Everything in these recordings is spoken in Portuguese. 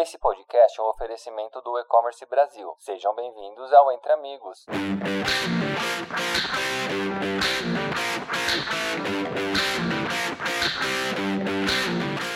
Esse podcast é um oferecimento do E-Commerce Brasil. Sejam bem-vindos ao Entre Amigos.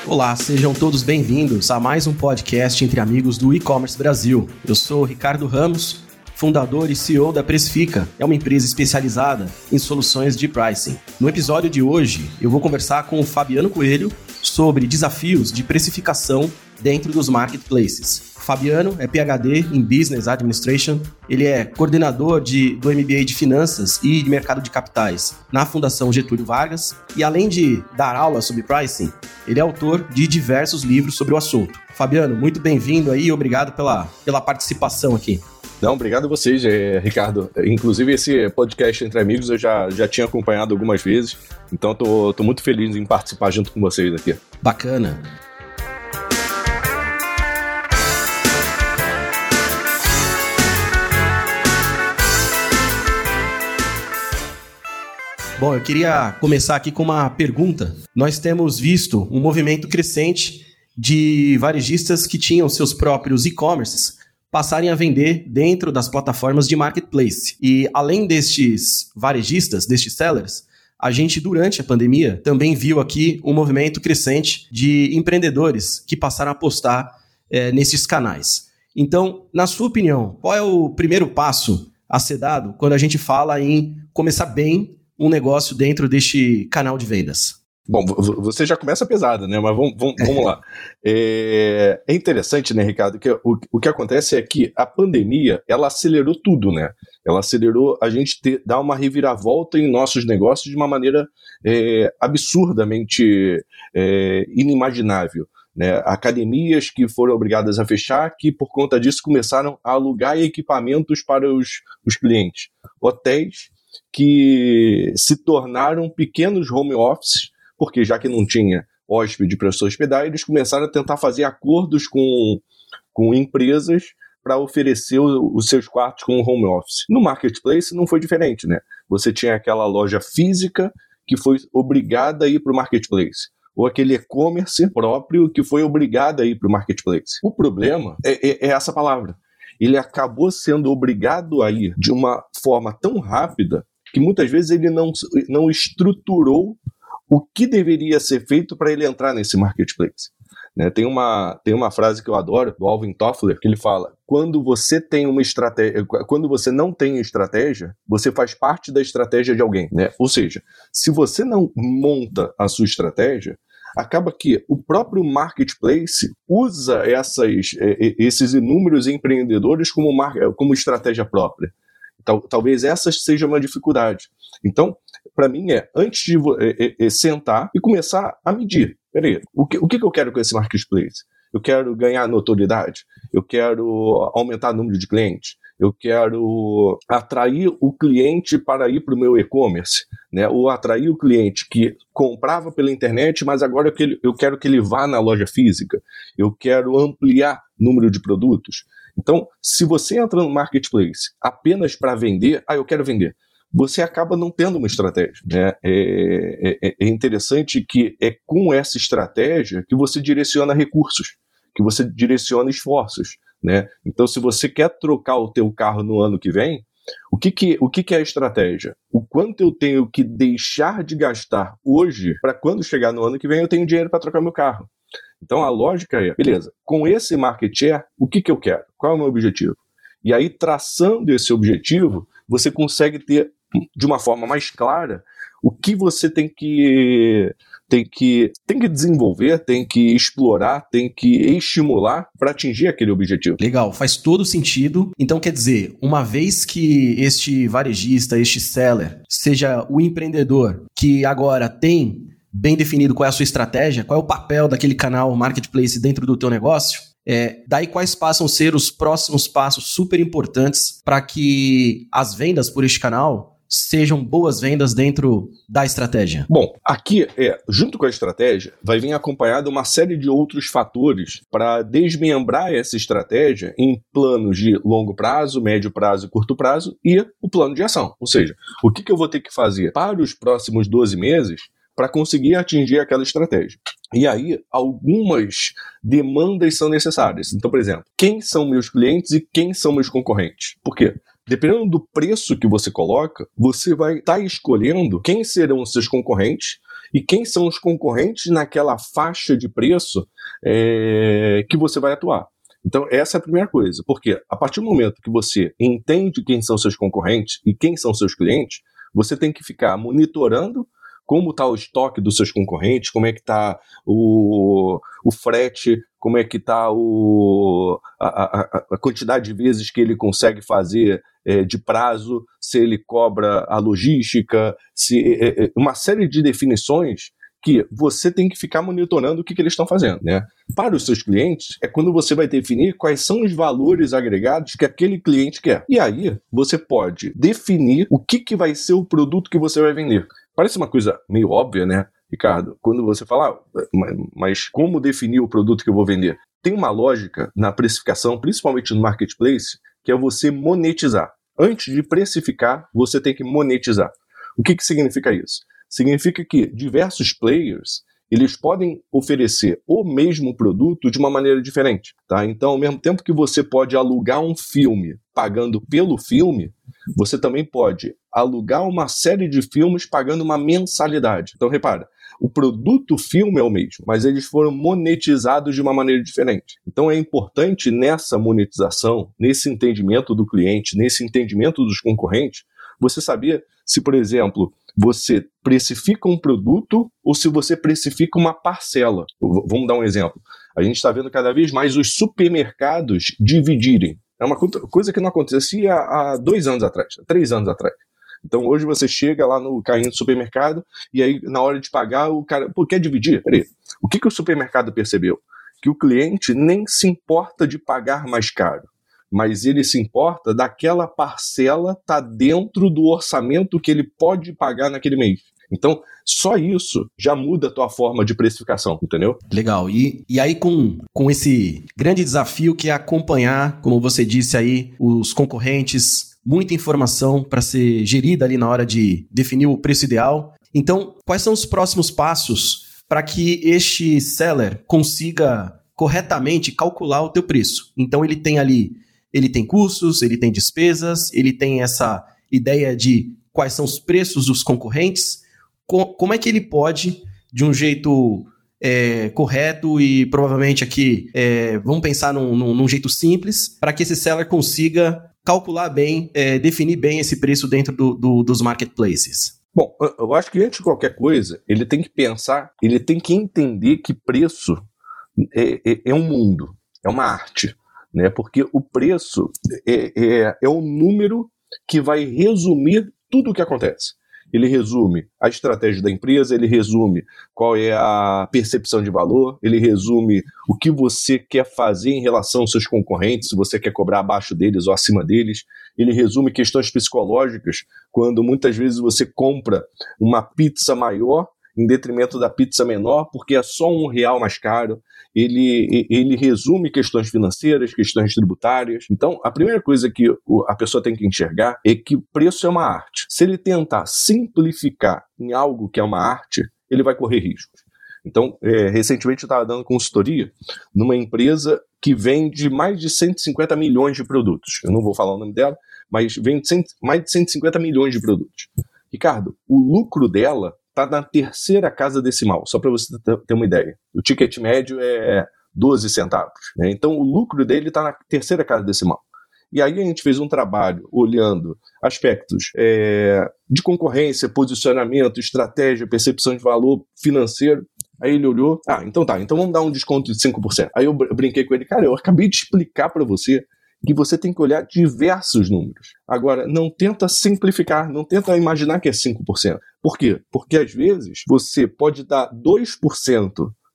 Olá, sejam todos bem-vindos a mais um podcast entre amigos do E-Commerce Brasil. Eu sou Ricardo Ramos, fundador e CEO da Precifica, é uma empresa especializada em soluções de pricing. No episódio de hoje, eu vou conversar com o Fabiano Coelho sobre desafios de precificação dentro dos marketplaces. Fabiano é PhD em Business Administration, ele é coordenador de, do MBA de Finanças e de Mercado de Capitais na Fundação Getúlio Vargas e além de dar aula sobre pricing, ele é autor de diversos livros sobre o assunto. Fabiano, muito bem-vindo aí e obrigado pela, pela participação aqui. Não, obrigado a vocês, eh, Ricardo. Inclusive, esse podcast Entre Amigos eu já, já tinha acompanhado algumas vezes, então tô muito feliz em participar junto com vocês aqui. Bacana. Bom, eu queria começar aqui com uma pergunta. Nós temos visto um movimento crescente de varejistas que tinham seus próprios e-commerces passarem a vender dentro das plataformas de marketplace. E além destes varejistas, destes sellers, a gente, durante a pandemia, também viu aqui um movimento crescente de empreendedores que passaram a apostar é, nesses canais. Então, na sua opinião, qual é o primeiro passo a ser dado quando a gente fala em começar bem um negócio dentro deste canal de vendas? Bom, você já começa pesado, né? Mas vamos, vamos, vamos lá. É, é, interessante, né, Ricardo, que o, o que acontece é que a pandemia, ela acelerou tudo, né? Ela acelerou a gente ter, dar uma reviravolta em nossos negócios de uma maneira é, absurdamente é, inimaginável. Né? Academias que foram obrigadas a fechar, que por conta disso começaram a alugar equipamentos para os, os clientes. Hotéis que se tornaram pequenos home offices, porque já que não tinha hóspede para se hospedar, eles começaram a tentar fazer acordos com, com empresas para oferecer os seus quartos com home office. No marketplace não foi diferente, né? Você tinha aquela loja física que foi obrigada a ir para o marketplace ou aquele e-commerce próprio que foi obrigado a ir para o marketplace. O problema é, é, é, essa palavra. Ele acabou sendo obrigado a ir de uma forma tão rápida que muitas vezes ele não, não estruturou o que deveria ser feito para ele entrar nesse marketplace. Né? Tem, uma, tem uma frase que eu adoro, do Alvin Toffler, que ele fala: quando você tem uma estratégia, quando você não tem estratégia, você faz parte da estratégia de alguém. Né? Ou seja, se você não monta a sua estratégia, acaba que o próprio marketplace usa essas, esses inúmeros empreendedores como, marca, como estratégia própria. Tal, talvez essa seja uma dificuldade. Então, para mim é, antes de é, é, sentar e começar a medir. Peraí, o que, o que eu quero com esse marketplace? Eu quero ganhar notoriedade, eu quero aumentar o número de clientes, eu quero atrair o cliente para ir para o meu e-commerce, né? ou atrair o cliente que comprava pela internet, mas agora eu, eu quero que ele vá na loja física, eu quero ampliar o número de produtos. Então, se você entra no marketplace apenas para vender, ah, eu quero vender, você acaba não tendo uma estratégia. Né? É, é, é, interessante que é com essa estratégia que você direciona recursos, que você direciona esforços. Né? Então, se você quer trocar o teu carro no ano que vem, o que, que, o que, que é a estratégia? O quanto eu tenho que deixar de gastar hoje para quando chegar no ano que vem eu tenho dinheiro para trocar meu carro. Então a lógica é, beleza, com esse market share, o que, que eu quero? Qual é o meu objetivo? E aí, traçando esse objetivo, você consegue ter, de uma forma mais clara, o que você tem que tem que, tem que desenvolver, tem que explorar, tem que estimular para atingir aquele objetivo. Legal, faz todo sentido. Então, quer dizer, uma vez que este varejista, este seller, seja o empreendedor que agora tem bem definido qual é a sua estratégia, qual é o papel daquele canal marketplace dentro do teu negócio, é, daí quais passam a ser os próximos passos super importantes para que as vendas por este canal sejam boas vendas dentro da estratégia? Bom, aqui é, junto com a estratégia, vai vir acompanhada uma série de outros fatores para desmembrar essa estratégia em planos de longo prazo, médio prazo e curto prazo e o plano de ação. Ou seja, o que, que eu vou ter que fazer para os próximos 12 meses para conseguir atingir aquela estratégia. E aí, algumas demandas são necessárias. Então, por exemplo, quem são meus clientes e quem são meus concorrentes? Por quê? Dependendo do preço que você coloca, você vai estar tá escolhendo quem serão os seus concorrentes e quem são os concorrentes naquela faixa de preço é, que você vai atuar. Então, essa é a primeira coisa, porque a partir do momento que você entende quem são seus concorrentes e quem são seus clientes, você tem que ficar monitorando como está o estoque dos seus concorrentes, como é que está o, o frete, como é que está a, a, a, quantidade de vezes que ele consegue fazer é, de prazo, se ele cobra a logística, se é, é, uma série de definições que você tem que ficar monitorando o que, que eles estão fazendo, né? Para os seus clientes, é quando você vai definir quais são os valores agregados que aquele cliente quer. E aí, você pode definir o que, que vai ser o produto que você vai vender. Parece uma coisa meio óbvia, né, Ricardo? Quando você fala, ah, mas como definir o produto que eu vou vender? Tem uma lógica na precificação, principalmente no marketplace, que é você monetizar. Antes de precificar, você tem que monetizar. O que, que significa isso? Significa que diversos players eles podem oferecer o mesmo produto de uma maneira diferente, tá? Então, ao mesmo tempo que você pode alugar um filme pagando pelo filme, você também pode alugar uma série de filmes pagando uma mensalidade. Então, repara, o produto filme é o mesmo, mas eles foram monetizados de uma maneira diferente. Então é importante nessa monetização, nesse entendimento do cliente, nesse entendimento dos concorrentes, você saber se, por exemplo, você precifica um produto ou se você precifica uma parcela. Vamos dar um exemplo. A gente está vendo cada vez mais os supermercados dividirem. É uma coisa que não acontecia há dois anos atrás, três anos atrás. Então hoje você chega lá no carrinho do supermercado e aí na hora de pagar o cara, pô, quer dividir? Peraí, o que, que o supermercado percebeu? Que o cliente nem se importa de pagar mais caro mas ele se importa daquela parcela tá dentro do orçamento que ele pode pagar naquele mês. Então, só isso já muda a tua forma de precificação, entendeu? Legal. E, e aí, com, com esse grande desafio que é acompanhar, como você disse aí, os concorrentes, muita informação para ser gerida ali na hora de definir o preço ideal. Então, quais são os próximos passos para que este seller consiga corretamente calcular o teu preço? Então, ele tem ali ele tem custos, ele tem despesas, ele tem essa ideia de quais são os preços dos concorrentes. como é que ele pode, de um jeito é, correto e provavelmente aqui, é, vamos pensar num, num, num, jeito simples, para que esse seller consiga calcular bem, é, definir bem esse preço dentro do, do, dos marketplaces? Bom, eu acho que antes de qualquer coisa, ele tem que pensar, ele tem que entender que preço é, é, é um mundo, é uma arte né? Porque o preço é, é, é o número que vai resumir tudo o que acontece. Ele resume a estratégia da empresa, ele resume qual é a percepção de valor, ele resume o que você quer fazer em relação aos seus concorrentes, se você quer cobrar abaixo deles ou acima deles. Ele resume questões psicológicas, quando muitas vezes você compra uma pizza maior em detrimento da pizza menor, porque é só um real mais caro. Ele, ele resume questões financeiras, questões tributárias. Então, a primeira coisa que a pessoa tem que enxergar é que o preço é uma arte. Se ele tentar simplificar em algo que é uma arte, ele vai correr riscos. Então, é, recentemente eu estava dando consultoria numa empresa que vende mais de 150 milhões de produtos. Eu não vou falar o nome dela, mas vende mais de 150 milhões de produtos. Ricardo, o lucro dela está na terceira casa decimal, só para você ter uma ideia. O ticket médio é 12 centavos. Né? Então o lucro dele está na terceira casa decimal. E aí a gente fez um trabalho olhando aspectos é, de concorrência, posicionamento, estratégia, percepção de valor financeiro. Aí ele olhou, ah, então tá, então vamos dar um desconto de 5%. Aí eu brinquei com ele, cara, eu acabei de explicar para você que você tem que olhar diversos números. Agora, não tenta simplificar, não tenta imaginar que é 5%. Por quê? Porque às vezes você pode dar 2%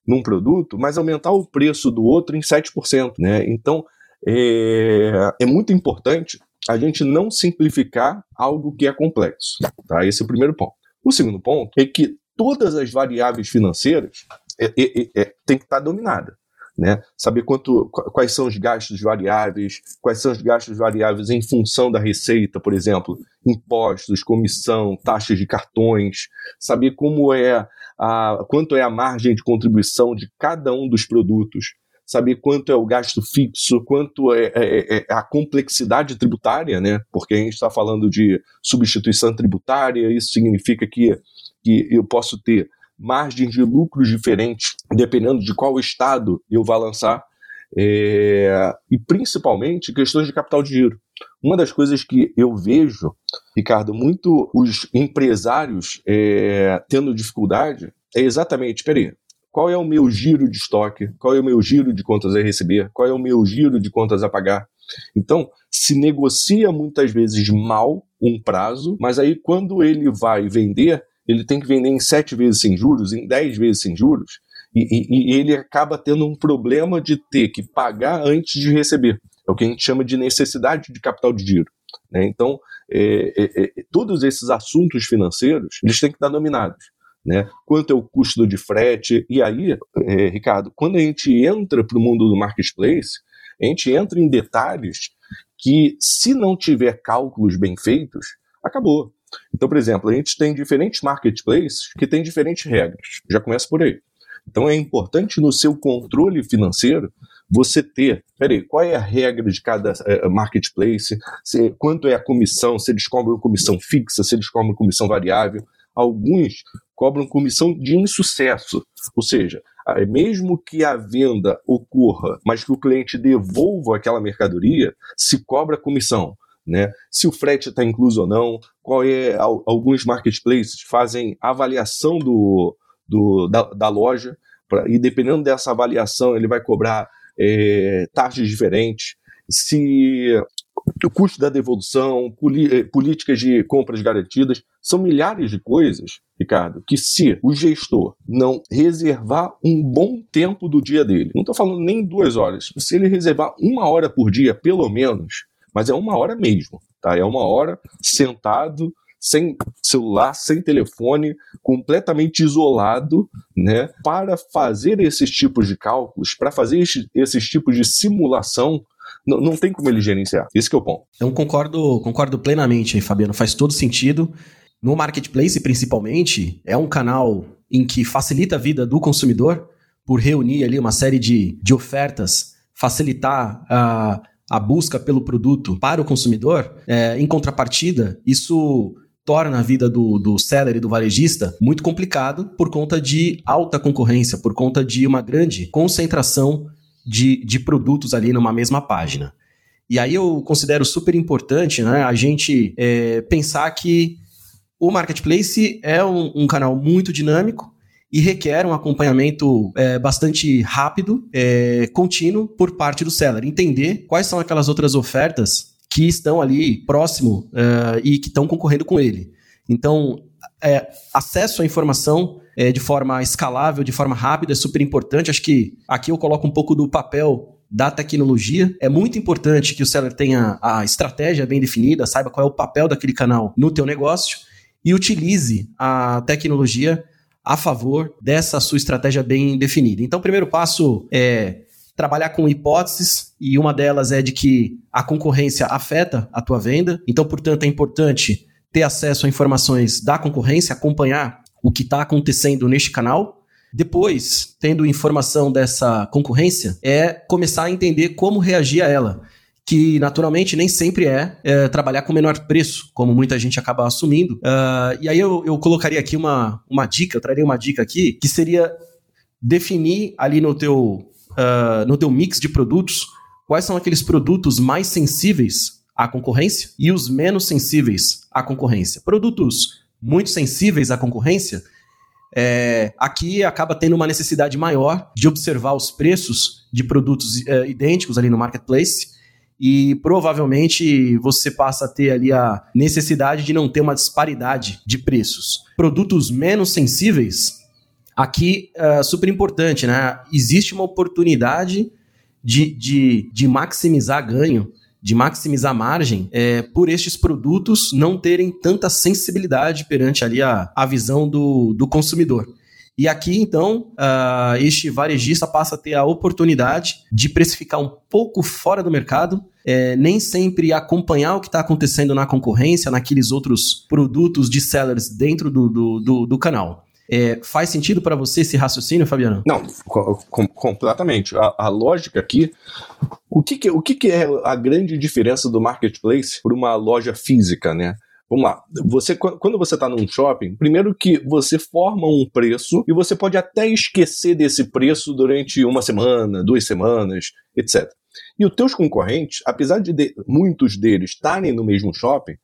num produto, mas aumentar o preço do outro em 7%. Né? Então, é, é muito importante a gente não simplificar algo que é complexo. Tá? Esse é o primeiro ponto. O segundo ponto é que todas as variáveis financeiras é, é, é, tem que estar dominada né? Saber quanto, quais são os gastos variáveis, quais são os gastos variáveis em função da receita, por exemplo, impostos, comissão, taxas de cartões, saber como é a, quanto é a margem de contribuição de cada um dos produtos, saber quanto é o gasto fixo, quanto é, é, é, é a complexidade tributária, né? Porque a gente está falando de substituição tributária, isso significa que, que eu posso ter margens de lucros diferentes, dependendo de qual estado eu vá lançar, é, e principalmente questões de capital de giro. Uma das coisas que eu vejo, Ricardo, muito os empresários é, tendo dificuldade é exatamente, peraí, qual é o meu giro de estoque? Qual é o meu giro de contas a receber? Qual é o meu giro de contas a pagar? Então, se negocia muitas vezes mal um prazo, mas aí quando ele vai vender, ele tem que vender em sete vezes sem juros, em dez vezes sem juros, e, e, e ele acaba tendo um problema de ter que pagar antes de receber. É o que a gente chama de necessidade de capital de giro. Né? Então, é, é, é, todos esses assuntos financeiros, eles têm que estar dominados. Né? Quanto é o custo de frete? E aí, é, Ricardo, quando a gente entra para o mundo do marketplace, a gente entra em detalhes que, se não tiver cálculos bem feitos, acabou. Então, por exemplo, a gente tem diferentes marketplaces que têm diferentes regras. Já começa por aí. Então, é importante no seu controle financeiro você ter, peraí, qual é a regra de cada uh, marketplace, se, quanto é a comissão, se eles cobram comissão fixa, se eles cobram comissão variável. Alguns cobram comissão de insucesso, ou seja, mesmo que a venda ocorra, mas que o cliente devolva aquela mercadoria, se cobra comissão. Né? Se o frete está incluso ou não, qual é. Alguns marketplaces fazem avaliação do, do da, da loja, pra, e dependendo dessa avaliação, ele vai cobrar é, taxas diferentes, se o custo da devolução, eh, políticas de compras garantidas, são milhares de coisas, Ricardo, que se o gestor não reservar um bom tempo do dia dele, não estou falando nem duas horas, se ele reservar uma hora por dia, pelo menos, mas é uma hora mesmo, tá? É uma hora sentado sem celular, sem telefone, completamente isolado, né, para fazer esses tipos de cálculos, para fazer esses, tipos de simulação, não, não tem como ele gerenciar. Esse é o ponto. Eu concordo, concordo plenamente Fabiano. Faz todo sentido. No marketplace, principalmente, é um canal em que facilita a vida do consumidor por reunir ali uma série de, de ofertas, facilitar a, a busca pelo produto para o consumidor. É, em contrapartida, isso torna a vida do, do seller e do varejista muito complicado por conta de alta concorrência, por conta de uma grande concentração de, de produtos ali numa mesma página. E aí eu considero super importante né, a gente é, pensar que o marketplace é um, um, canal muito dinâmico e requer um acompanhamento é, bastante rápido, é, contínuo por parte do seller. Entender quais são aquelas outras ofertas que estão ali próximo uh, e que estão concorrendo com ele. Então, é, acesso à informação é, de forma escalável, de forma rápida, é super importante. Acho que aqui eu coloco um pouco do papel da tecnologia. É muito importante que o seller tenha a estratégia bem definida, saiba qual é o papel daquele canal no teu negócio e utilize a tecnologia a favor dessa sua estratégia bem definida. Então, o primeiro passo é trabalhar com hipóteses e uma delas é de que a concorrência afeta a tua venda. Então, portanto, é importante ter acesso a informações da concorrência, acompanhar o que está acontecendo neste canal. Depois, tendo informação dessa concorrência, é começar a entender como reagir a ela. Que naturalmente nem sempre é, é trabalhar com menor preço, como muita gente acaba assumindo. Uh, e aí eu, eu colocaria aqui uma, uma dica, eu traria uma dica aqui, que seria definir ali no teu uh, no teu mix de produtos, quais são aqueles produtos mais sensíveis à concorrência e os menos sensíveis à concorrência. Produtos muito sensíveis à concorrência, é, aqui acaba tendo uma necessidade maior de observar os preços de produtos uh, idênticos ali no marketplace e provavelmente você passa a ter ali a necessidade de não ter uma disparidade de preços. Produtos menos sensíveis Aqui, uh, super importante, né? Existe uma oportunidade de, de, de maximizar ganho, de maximizar margem, é, por estes produtos não terem tanta sensibilidade perante ali a, a visão do, do consumidor. E aqui, então, uh, este varejista passa a ter a oportunidade de precificar um pouco fora do mercado, é, nem sempre acompanhar o que está acontecendo na concorrência, naqueles outros produtos de sellers dentro do, do, do, do canal. É, faz sentido para você esse raciocínio, Fabiano? Não, com, completamente. A, a, lógica aqui. O, que, que o que, que, é a grande diferença do marketplace para uma loja física, né? Vamos lá. Você, quando você está num shopping, primeiro que você forma um preço e você pode até esquecer desse preço durante uma semana, duas semanas, etc. E os teus concorrentes, apesar de, de muitos deles estarem no mesmo shopping,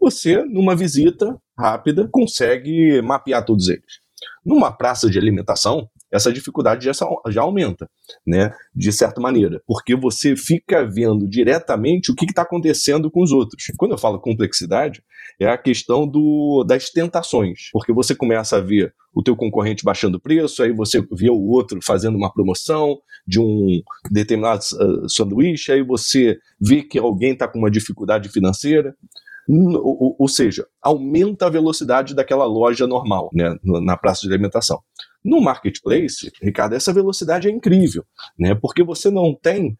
você, numa visita rápida, consegue mapear todos eles. Numa praça de alimentação, essa dificuldade já, já aumenta, né? De certa maneira, porque você fica vendo diretamente o que está acontecendo com os outros. Quando eu falo complexidade, é a questão do, das tentações, porque você começa a ver o teu concorrente baixando o preço, aí você vê o outro fazendo uma promoção de um determinado uh, sanduíche, aí você vê que alguém está com uma dificuldade financeira. Ou, ou, seja, aumenta a velocidade daquela loja normal, né, na praça de alimentação. No marketplace, Ricardo, essa velocidade é incrível, né? Porque você não tem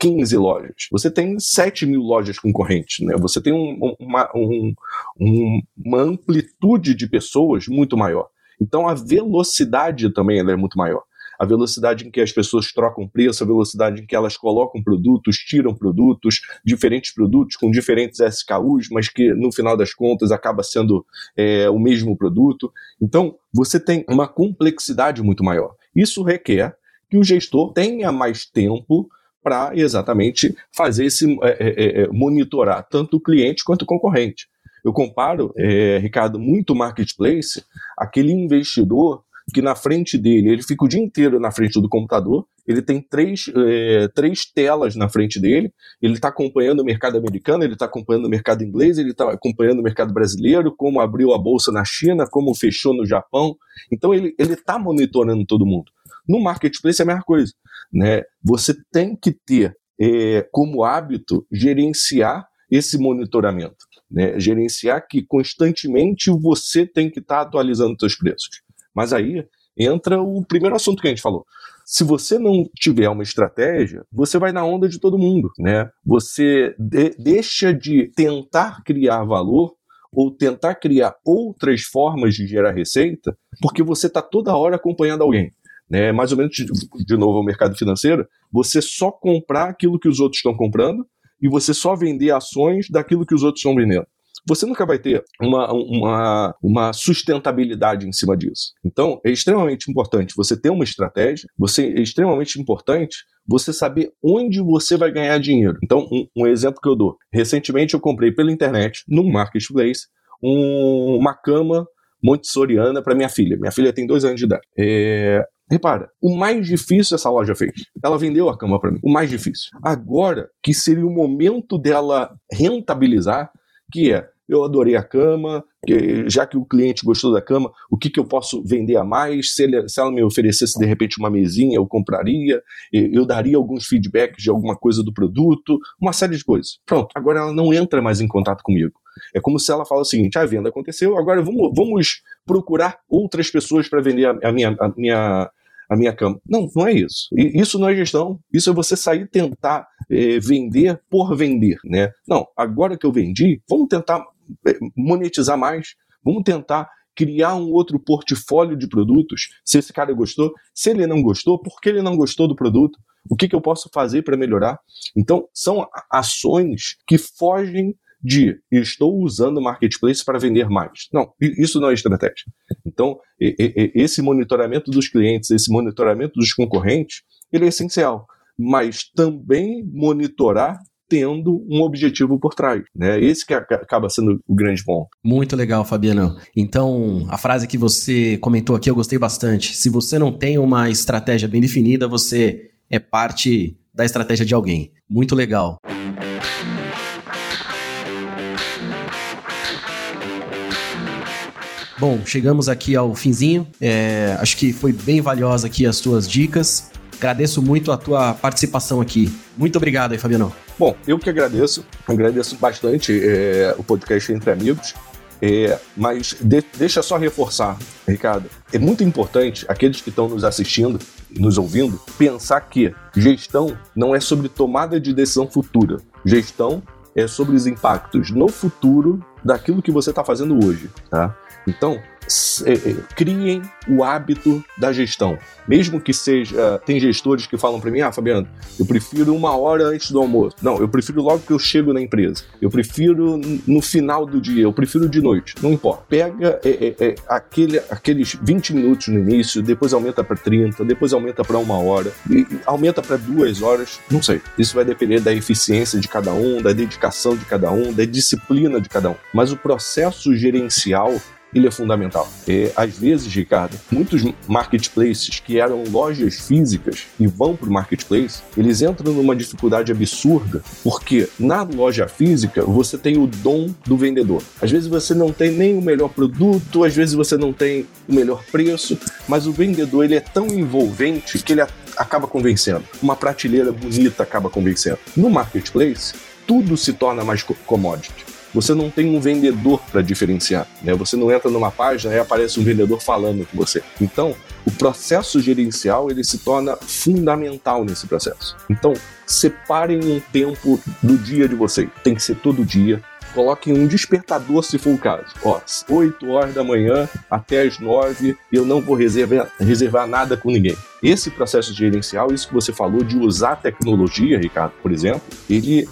15 lojas, você tem 7 mil lojas concorrentes, né? Você tem um, uma, um, uma amplitude de pessoas muito maior. Então a velocidade também é muito maior a velocidade em que as pessoas trocam preço, a velocidade em que elas colocam produtos, tiram produtos, diferentes produtos com diferentes SKUs, mas que no final das contas acaba sendo é, o mesmo produto. Então, você tem uma complexidade muito maior. Isso requer que o gestor tenha mais tempo para exatamente fazer esse é, é, é, monitorar tanto o cliente quanto o concorrente. Eu comparo, é, Ricardo, muito marketplace, aquele investidor que na frente dele, ele fica o dia inteiro na frente do computador, ele tem três, é, três telas na frente dele, ele está acompanhando o mercado americano, ele está acompanhando o mercado inglês, ele está acompanhando o mercado brasileiro, como abriu a bolsa na China, como fechou no Japão. Então ele está monitorando todo mundo. No marketplace é a mesma coisa. Né? Você tem que ter é, como hábito gerenciar esse monitoramento. Né? Gerenciar que constantemente você tem que estar tá atualizando seus preços. Mas aí entra o primeiro assunto que a gente falou. Se você não tiver uma estratégia, você vai na onda de todo mundo, né? Você de deixa de tentar criar valor ou tentar criar outras formas de gerar receita, porque você está toda hora acompanhando alguém. Né? Mais ou menos, de, de novo, o mercado financeiro, você só comprar aquilo que os outros estão comprando e você só vender ações daquilo que os outros estão vendendo você nunca vai ter uma, uma, uma sustentabilidade em cima disso. Então, é extremamente importante você ter uma estratégia, você é extremamente importante você saber onde você vai ganhar dinheiro. Então, um, um exemplo que eu dou. Recentemente eu comprei pela internet, num marketplace, um, uma cama montessoriana para minha filha. Minha filha tem dois anos de idade. É, Repara, o mais difícil essa loja fez. Ela vendeu a cama para mim. O mais difícil. Agora que seria o momento dela rentabilizar, que é eu adorei a cama, já que o cliente gostou da cama, o que, que eu posso vender a mais? Se, ele, se ela me oferecesse de repente uma mesinha, eu compraria, eu daria alguns feedbacks de alguma coisa do produto, uma série de coisas. Pronto, agora ela não entra mais em contato comigo. É como se ela fala o seguinte: a venda aconteceu, agora vamos, vamos procurar outras pessoas para vender a, a, minha, a, minha, a minha cama. Não, não é isso. Isso não é gestão. Isso é você sair tentar é, vender por vender, né? Não, agora que eu vendi, vamos tentar é, monetizar mais, vamos tentar criar um outro portfólio de produtos. Se esse cara gostou, se ele não gostou, por que ele não gostou do produto? O que, que eu posso fazer para melhorar? Então, são ações que fogem de estou usando o marketplace para vender mais. Não, isso não é estratégia. Então, esse monitoramento dos clientes, esse monitoramento dos concorrentes, ele é essencial. Mas também monitorar tendo um objetivo por trás. Né? Esse que acaba sendo o grande ponto. Muito legal, Fabiano. Então, a frase que você comentou aqui eu gostei bastante. Se você não tem uma estratégia bem definida, você é parte da estratégia de alguém. Muito legal. Bom, chegamos aqui ao finzinho. É, acho que foi bem valiosa aqui as tuas dicas. Agradeço muito a tua participação aqui. Muito obrigado aí, Fabiano. Bom, eu que agradeço, agradeço bastante é, o podcast Entre Amigos. É, mas de, deixa só reforçar, Ricardo, é muito importante aqueles que estão nos assistindo, nos ouvindo, pensar que gestão não é sobre tomada de decisão futura. Gestão é sobre os impactos no futuro daquilo que você está fazendo hoje. Tá? Então, criem o hábito da gestão. Mesmo que seja. Tem gestores que falam para mim, ah, Fabiano, eu prefiro uma hora antes do almoço. Não, eu prefiro logo que eu chego na empresa. Eu prefiro no final do dia, eu prefiro de noite. Não importa. Pega é, é, é, aquele, aqueles 20 minutos no início, depois aumenta para 30, depois aumenta para uma hora, aumenta para duas horas. Não sei. Isso vai depender da eficiência de cada um, da dedicação de cada um, da disciplina de cada um. Mas o processo gerencial ele é fundamental. É, às vezes, Ricardo, muitos marketplaces que eram lojas físicas e vão para o marketplace, eles entram numa dificuldade absurda, porque na loja física você tem o dom do vendedor. Às vezes você não tem nem o melhor produto, às vezes você não tem o melhor preço, mas o vendedor ele é tão envolvente que ele acaba convencendo. Uma prateleira bonita acaba convencendo. No marketplace, tudo se torna mais commodity você não tem um vendedor para diferenciar. Né? Você não entra numa página e aparece um vendedor falando com você. Então, o processo gerencial ele se torna fundamental nesse processo. Então, separem um tempo do dia de vocês. Tem que ser todo dia. Coloquem um despertador se for o caso. Ó, 8 horas da manhã até as 9 eu não vou reservar, reservar nada com ninguém. Esse processo gerencial, isso que você falou de usar tecnologia, Ricardo, por exemplo, ele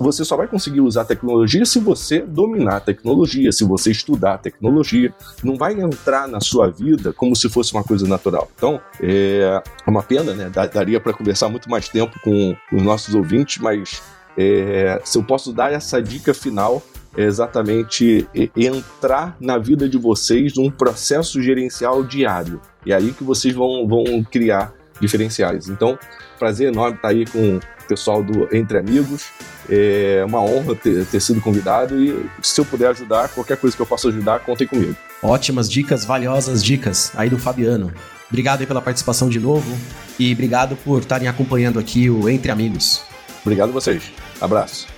você só vai conseguir usar tecnologia se você dominar a tecnologia, se você estudar a tecnologia. Não vai entrar na sua vida como se fosse uma coisa natural. Então, é uma pena, né? Daria para conversar muito mais tempo com os nossos ouvintes, mas é, se eu posso dar essa dica final, é exatamente entrar na vida de vocês num processo gerencial diário. E é aí que vocês vão, vão criar diferenciais. Então, prazer enorme estar aí com o pessoal do Entre Amigos. É uma honra ter, ter sido convidado e se eu puder ajudar, qualquer coisa que eu possa ajudar, contem comigo. Ótimas dicas, valiosas dicas aí do Fabiano. Obrigado aí pela participação de novo e obrigado por estarem acompanhando aqui o Entre Amigos. Obrigado a vocês. Abraço.